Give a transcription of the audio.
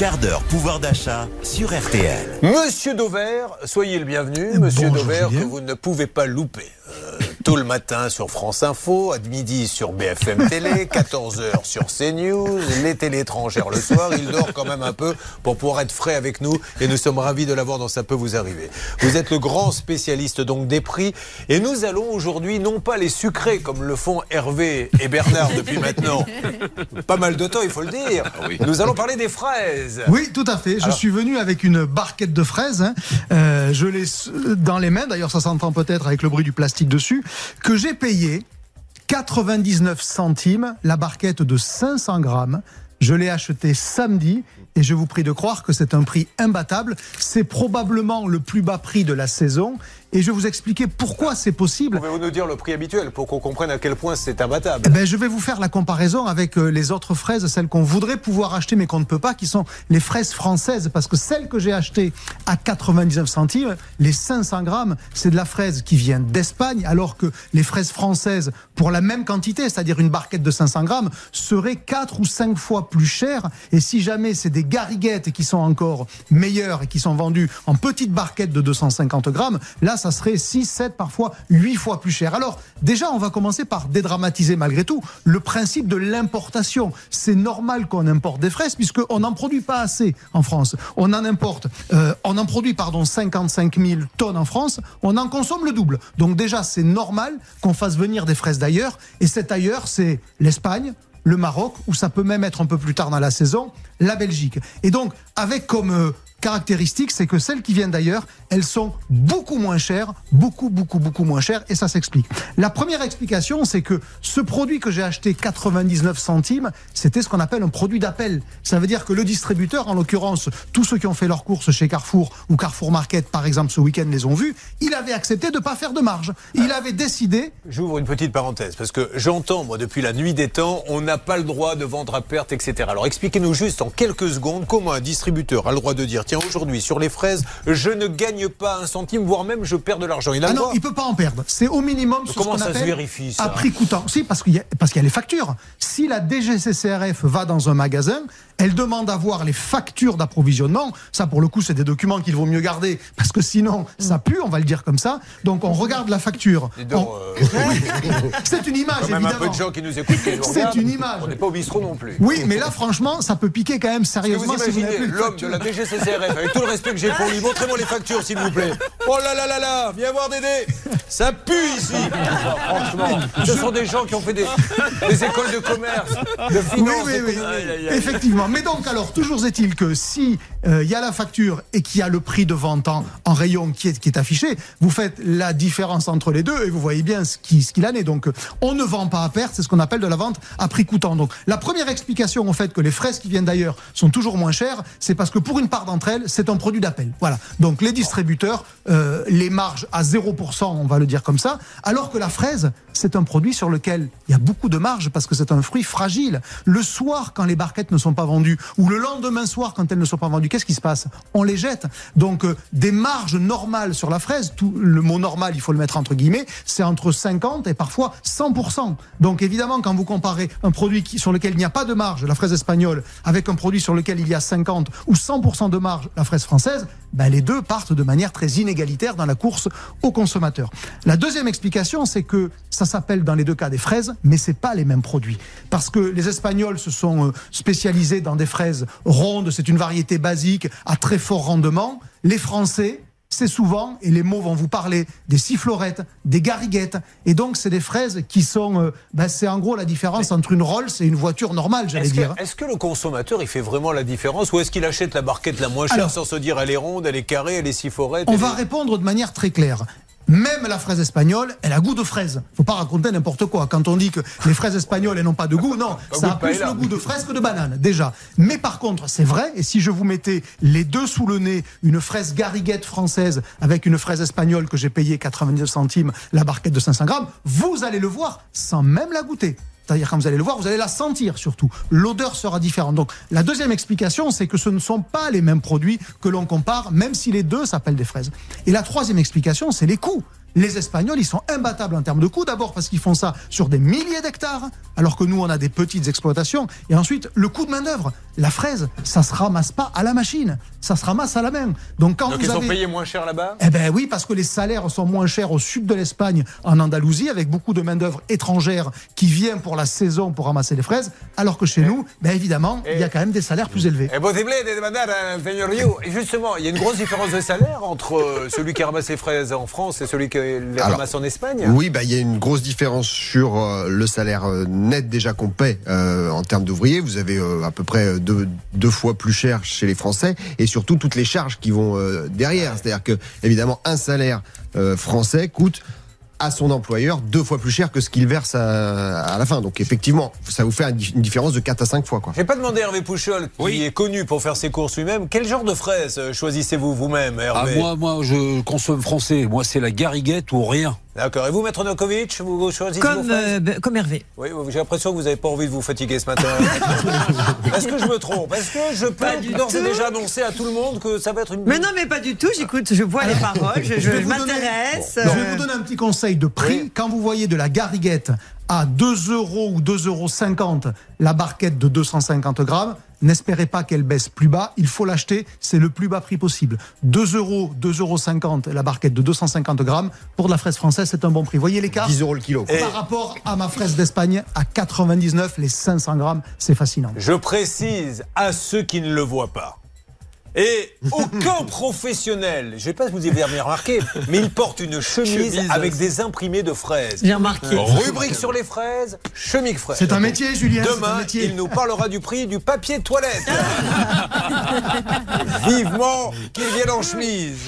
quart d'heure pouvoir d'achat sur RTL. Monsieur Dauvert, soyez le bienvenu. Monsieur Bonjour, Dauvert, Julien. que vous ne pouvez pas louper. Tôt le matin sur France Info, à midi sur BFM Télé, 14h sur CNews, les télés étrangères le soir. Il dort quand même un peu pour pouvoir être frais avec nous et nous sommes ravis de l'avoir dans Ça peut vous arriver. Vous êtes le grand spécialiste donc des prix et nous allons aujourd'hui non pas les sucrer comme le font Hervé et Bernard depuis maintenant pas mal de temps, il faut le dire. Nous allons parler des fraises. Oui, tout à fait. Je Alors- suis venu avec une barquette de fraises. hein. Euh, je l'ai dans les mains. D'ailleurs, ça s'entend peut-être avec le bruit du plastique dessus. Que j'ai payé 99 centimes la barquette de 500 grammes. Je l'ai acheté samedi et je vous prie de croire que c'est un prix imbattable. C'est probablement le plus bas prix de la saison. Et je vais vous expliquer pourquoi c'est possible. Pouvez-vous nous dire le prix habituel pour qu'on comprenne à quel point c'est imbattable? Eh ben, je vais vous faire la comparaison avec euh, les autres fraises, celles qu'on voudrait pouvoir acheter mais qu'on ne peut pas, qui sont les fraises françaises. Parce que celles que j'ai achetées à 99 centimes, les 500 grammes, c'est de la fraise qui vient d'Espagne, alors que les fraises françaises, pour la même quantité, c'est-à-dire une barquette de 500 grammes, seraient 4 ou 5 fois plus chères. Et si jamais c'est des gariguettes qui sont encore meilleures et qui sont vendues en petites barquettes de 250 grammes, là, ça serait 6, 7, parfois 8 fois plus cher. Alors, déjà, on va commencer par dédramatiser malgré tout le principe de l'importation. C'est normal qu'on importe des fraises puisqu'on n'en produit pas assez en France. On en importe, euh, on en produit, pardon, 55 000 tonnes en France, on en consomme le double. Donc déjà, c'est normal qu'on fasse venir des fraises d'ailleurs. Et cet ailleurs, c'est l'Espagne, le Maroc, ou ça peut même être un peu plus tard dans la saison, la Belgique. Et donc, avec comme euh, caractéristique, c'est que celles qui viennent d'ailleurs, elles sont beaucoup moins chères, beaucoup, beaucoup, beaucoup moins chères, et ça s'explique. La première explication, c'est que ce produit que j'ai acheté 99 centimes, c'était ce qu'on appelle un produit d'appel. Ça veut dire que le distributeur, en l'occurrence, tous ceux qui ont fait leurs courses chez Carrefour ou Carrefour Market, par exemple, ce week-end, les ont vus, il avait accepté de ne pas faire de marge. Il avait décidé J'ouvre une petite parenthèse parce que j'entends, moi, depuis la nuit des temps, on n'a pas le droit de vendre à perte, etc. Alors expliquez-nous juste en quelques secondes comment un distributeur a le droit de dire tiens, aujourd'hui, sur les fraises, je ne gagne pas un centime, voire même je perds de l'argent. Il a Ah non, il peut pas en perdre. C'est au minimum sur comment ce qu'on ça se appelle vérifie, ça à prix coûtant. Si, parce qu'il y, a- parce qu'il y a les factures. Si la DGCCRF va dans un magasin, elle demande à voir les factures d'approvisionnement. Ça, pour le coup, c'est des documents qu'il vaut mieux garder parce que sinon, ça pue, on va le dire comme ça. Donc, on regarde la facture. On- euh, C'est une image, même un évidemment. peu de gens qui nous écoutent. C'est une image. On n'est pas au bistrot non plus. Oui, mais là, franchement, ça peut piquer quand même sérieusement vous si vous n'avez imaginez l'homme de la DGCCRF, avec tout le respect que j'ai pour lui, montrez-moi les factures s'il vous plaît. Oh là là là là, viens voir Dédé, ça pue ici. Franchement, ce sont des gens qui ont fait des, des écoles de commerce, de Oui, oui, oui. Effectivement. Mais donc, alors, toujours est-il que si euh, il y a la facture et qu'il y a le prix de vente en, en rayon qui est, qui est affiché, vous faites la différence entre les deux et vous voyez bien ce qui- ce qu'il en est. Donc, euh, on ne vend pas à perte, c'est ce qu'on appelle de la vente à prix coûtant. Donc, la première explication au fait que les fraises qui viennent d'ailleurs sont toujours moins chères, c'est parce que pour une part d'entre elles, c'est un produit d'appel. Voilà. Donc, les distributeurs, euh, les marges à 0%, on va le dire comme ça, alors que la fraise, c'est un produit sur lequel il y a beaucoup de marge parce que c'est un fruit fragile. Le soir, quand les barquettes ne sont pas vendues, ou le lendemain soir, quand elles ne sont pas vendues, qu'est-ce qui se passe? On les jette. Donc, euh, des marges normales sur la fraise, le mot normal, il faut le mettre entre guillemets, c'est entre 50 et parfois 100%. Donc, évidemment, quand vous comparez un produit sur lequel il n'y a pas de marge, la fraise espagnole, avec un produit sur lequel il y a 50 ou 100% de marge, la fraise française, ben, les deux partent de manière très inégalitaire dans la course au consommateur. La deuxième explication, c'est que ça s'appelle dans les deux cas des fraises, mais c'est pas les mêmes produits. Parce que les Espagnols se sont euh, spécialisés dans des fraises rondes, c'est une variété basique à très fort rendement. Les Français, c'est souvent, et les mots vont vous parler, des sifflorettes, des gariguettes. Et donc, c'est des fraises qui sont, euh, ben, c'est en gros la différence entre une Rolls et une voiture normale, j'allais Est-ce dire. que, est-ce que le consommateur, il fait vraiment la différence ou est-ce qu'il achète la barquette la moins chère Alors- sans se dire elle est ronde, elle est carrée, elle est siforette On elle va répondre de manière très claire. Même la fraise espagnole, elle a goût de fraise. Faut pas raconter n'importe quoi. Quand on dit que les fraises espagnoles, elles n'ont pas de goût, non, ça a plus le goût de fraise que de banane, déjà. Mais par contre, c'est vrai, et si je vous mettais les deux sous le nez, une fraise gariguette française avec une fraise espagnole que j'ai payée 99 centimes, la barquette de 500 grammes, vous allez le voir sans même la goûter. C'est-à-dire quand vous allez le voir, vous allez la sentir surtout. L'odeur sera différente. Donc la deuxième explication, c'est que ce ne sont pas les mêmes produits que l'on compare, même si les deux s'appellent des fraises. Et la troisième explication, c'est les coûts. Les Espagnols, ils sont imbattables en termes de coûts. D'abord parce qu'ils font ça sur des milliers d'hectares, alors que nous, on a des petites exploitations. Et ensuite, le coût de main-d'œuvre. La fraise, ça se ramasse pas à la machine, ça se ramasse à la main. Donc quand Donc vous ils avez... ont payé moins cher là-bas? Eh ben oui, parce que les salaires sont moins chers au sud de l'Espagne, en Andalousie, avec beaucoup de main-d'œuvre étrangère qui vient pour la saison pour ramasser les fraises, alors que chez nous, ben évidemment, il y a quand même des salaires plus élevés. Señor Rio. Et justement, il y a une grosse différence de salaire entre euh, celui qui ramasse les fraises en France et celui qui les Alors, ramasse en Espagne? Oui, bah, il y a une grosse différence sur euh, le salaire euh, net déjà qu'on paie euh, en termes d'ouvriers. Vous avez euh, à peu près deux, deux fois plus cher chez les Français et surtout toutes les charges qui vont derrière. C'est-à-dire que évidemment un salaire français coûte à son employeur deux fois plus cher que ce qu'il verse à, à la fin. Donc effectivement, ça vous fait un- une différence de 4 à 5 fois. Quoi. J'ai pas demandé à Hervé Pouchol, qui Oui. est connu pour faire ses courses lui-même, quel genre de fraises euh, choisissez-vous vous-même, Ah, Hervé moi, moi, je consomme français. Moi, c'est la gariguette ou rien. D'accord. Et vous, Maître Nokovic, vous choisissez Comme, euh, comme Hervé. Oui, j'ai l'impression que vous n'avez pas envie de vous fatiguer ce matin. Est-ce que je me trompe? Est-ce que je Pas peux du d'ores et tout. déjà annoncer à tout le monde que ça va être une... Mais non, mais pas du tout. J'écoute, je vois les paroles, je, donner- m'intéresse. Je vais vous donner un petit conseil de prix. Oui. Quand vous voyez de la gariguette à 2 euros ou 2,50 euros la barquette de 250 grammes, n'espérez pas qu'elle baisse plus bas. Il faut l'acheter, c'est le plus bas prix possible. 2 euros, 2,50 euros la barquette de 250 grammes. Pour de la fraise française, c'est un bon prix. Voyez l'écart 10 euros le kilo. Et- par rapport à ma fraise d'Espagne à 99, les 500 grammes, c'est fascinant. Je précise à ceux qui ne le voient pas. Et aucun professionnel, je ne sais pas si vous avez remarqué, mais il porte une chemise, Chemise. avec des imprimés de fraises. J'ai remarqué. Rubrique sur les fraises, chemique fraise. C'est un métier, Julien. Demain, métier. il nous parlera du prix du papier de toilette. Vivement qu'il vienne en chemise.